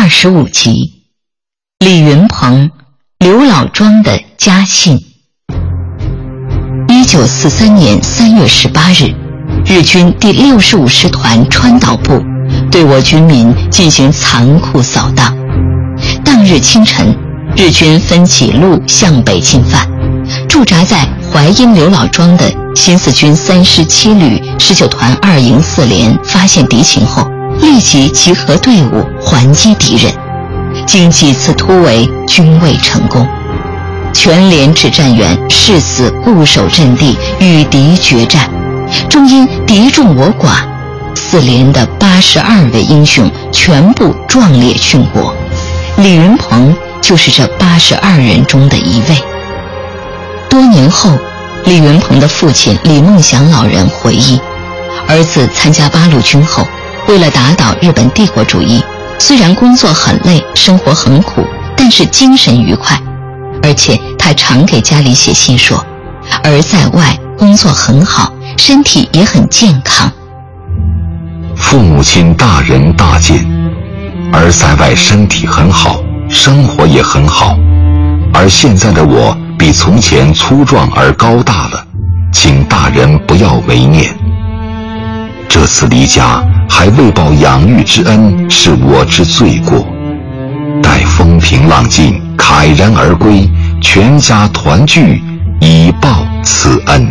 二十五集，李云鹏、刘老庄的家信。一九四三年三月十八日，日军第六十五师团川岛部对我军民进行残酷扫荡。当日清晨，日军分几路向北进犯，驻扎在淮阴刘老庄的新四军三师七旅十九团二营四连发现敌情后。立即集合队伍还击敌人，经几次突围均未成功，全连指战员誓死固守阵地与敌决战，终因敌众我寡，四连的八十二位英雄全部壮烈殉国，李云鹏就是这八十二人中的一位。多年后，李云鹏的父亲李梦祥老人回忆，儿子参加八路军后。为了打倒日本帝国主义，虽然工作很累，生活很苦，但是精神愉快。而且他常给家里写信说，儿在外工作很好，身体也很健康。父母亲大人大健，儿在外身体很好，生活也很好。而现在的我比从前粗壮而高大了，请大人不要为念。这次离家。还未报养育之恩，是我之罪过。待风平浪静，慨然而归，全家团聚，以报此恩。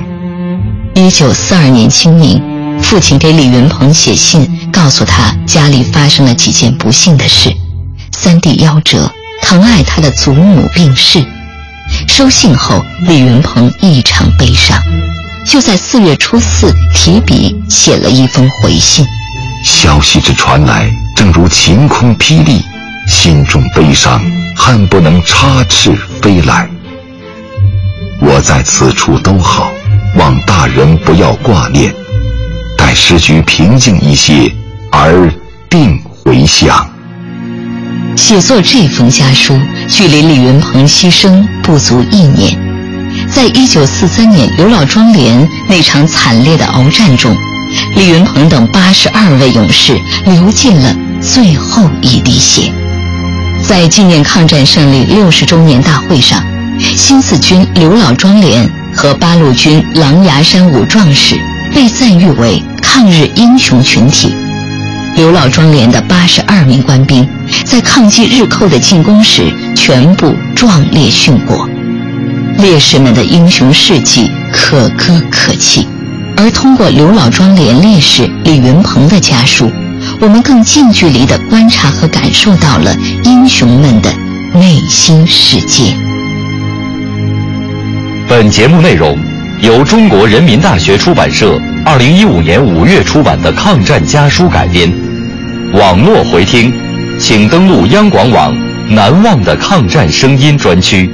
一九四二年清明，父亲给李云鹏写信，告诉他家里发生了几件不幸的事：三弟夭折，疼爱他的祖母病逝。收信后，李云鹏异常悲伤，就在四月初四提笔写了一封回信。消息之传来，正如晴空霹雳，心中悲伤，恨不能插翅飞来。我在此处都好，望大人不要挂念，待时局平静一些，而定回乡。写作这封家书，距离李云鹏牺牲不足一年。在一九四三年刘老庄连那场惨烈的鏖战中。李云鹏等八十二位勇士流尽了最后一滴血。在纪念抗战胜利六十周年大会上，新四军刘老庄连和八路军狼牙山五壮士被赞誉为抗日英雄群体。刘老庄连的八十二名官兵在抗击日寇的进攻时全部壮烈殉国，烈士们的英雄事迹可歌可泣。而通过刘老庄连烈士李云鹏的家书，我们更近距离地观察和感受到了英雄们的内心世界。本节目内容由中国人民大学出版社二零一五年五月出版的《抗战家书》改编。网络回听，请登录央广网“难忘的抗战声音”专区。